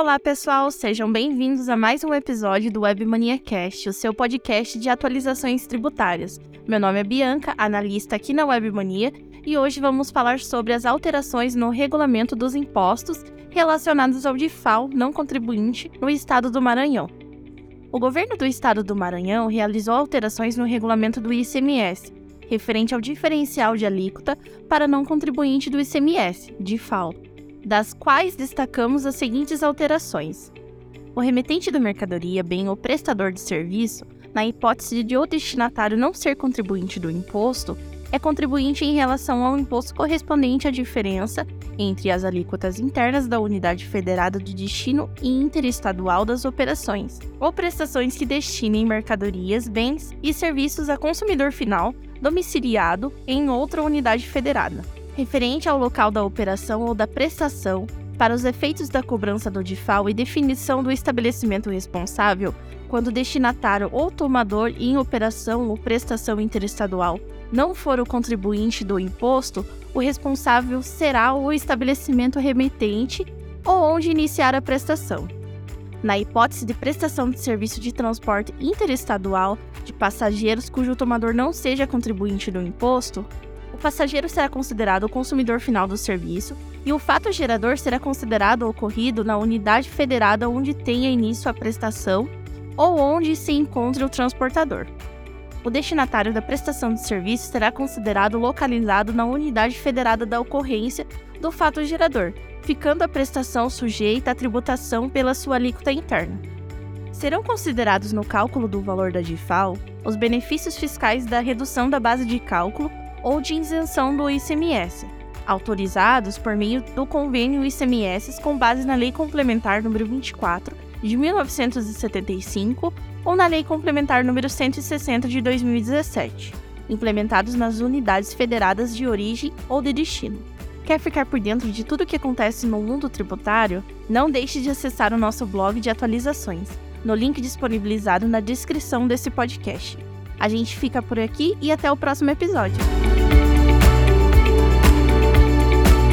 Olá, pessoal, sejam bem-vindos a mais um episódio do Webmania Cast, o seu podcast de atualizações tributárias. Meu nome é Bianca, analista aqui na Webmania, e hoje vamos falar sobre as alterações no regulamento dos impostos relacionados ao DIFAL não contribuinte no estado do Maranhão. O governo do estado do Maranhão realizou alterações no regulamento do ICMS, referente ao diferencial de alíquota para não contribuinte do ICMS, DIFAL, das quais destacamos as seguintes alterações. O remetente da mercadoria, bem o prestador de serviço, na hipótese de o destinatário não ser contribuinte do imposto, é contribuinte em relação ao imposto correspondente à diferença entre as alíquotas internas da unidade federada de destino e interestadual das operações, ou prestações que destinem mercadorias, bens e serviços a consumidor final domiciliado em outra unidade federada. Referente ao local da operação ou da prestação, para os efeitos da cobrança do DIFAL e definição do estabelecimento responsável, quando destinatário ou tomador em operação ou prestação interestadual não for o contribuinte do imposto, o responsável será o estabelecimento remetente ou onde iniciar a prestação. Na hipótese de prestação de serviço de transporte interestadual de passageiros cujo tomador não seja contribuinte do imposto, passageiro será considerado o consumidor final do serviço e o fato gerador será considerado ocorrido na unidade federada onde tenha início a prestação ou onde se encontre o transportador o destinatário da prestação de serviço será considerado localizado na unidade federada da ocorrência do fato gerador, ficando a prestação sujeita à tributação pela sua alíquota interna. Serão considerados no cálculo do valor da DIFAL os benefícios fiscais da redução da base de cálculo ou de isenção do ICMS, autorizados por meio do convênio ICMS com base na Lei Complementar número 24 de 1975 ou na Lei Complementar número 160 de 2017, implementados nas unidades federadas de origem ou de destino. Quer ficar por dentro de tudo o que acontece no mundo tributário? Não deixe de acessar o nosso blog de atualizações, no link disponibilizado na descrição desse podcast. A gente fica por aqui e até o próximo episódio.